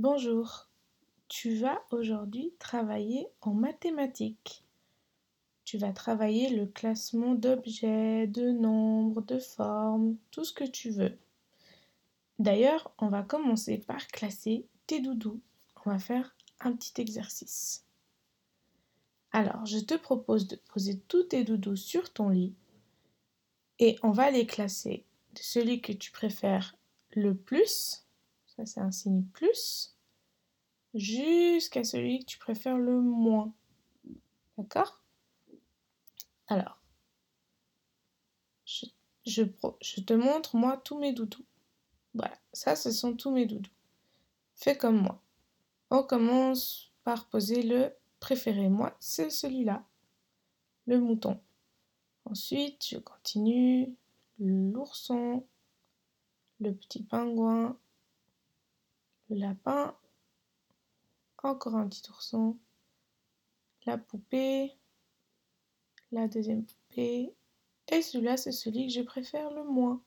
Bonjour, tu vas aujourd'hui travailler en mathématiques. Tu vas travailler le classement d'objets, de nombres, de formes, tout ce que tu veux. D'ailleurs, on va commencer par classer tes doudous. On va faire un petit exercice. Alors, je te propose de poser tous tes doudous sur ton lit et on va les classer de celui que tu préfères le plus, c'est un signe plus, jusqu'à celui que tu préfères le moins. D'accord? Alors, je, je, te montre moi tous mes doudous. Voilà, ça ce sont tous mes doudous. Fais comme moi. On commence par poser le préféré. Moi, c'est celui-là, le mouton. Ensuite, je continue l'ourson, le petit pingouin, lapin, encore un petit ourson, la poupée, la deuxième poupée, et celui-là, c'est celui que je préfère le moins.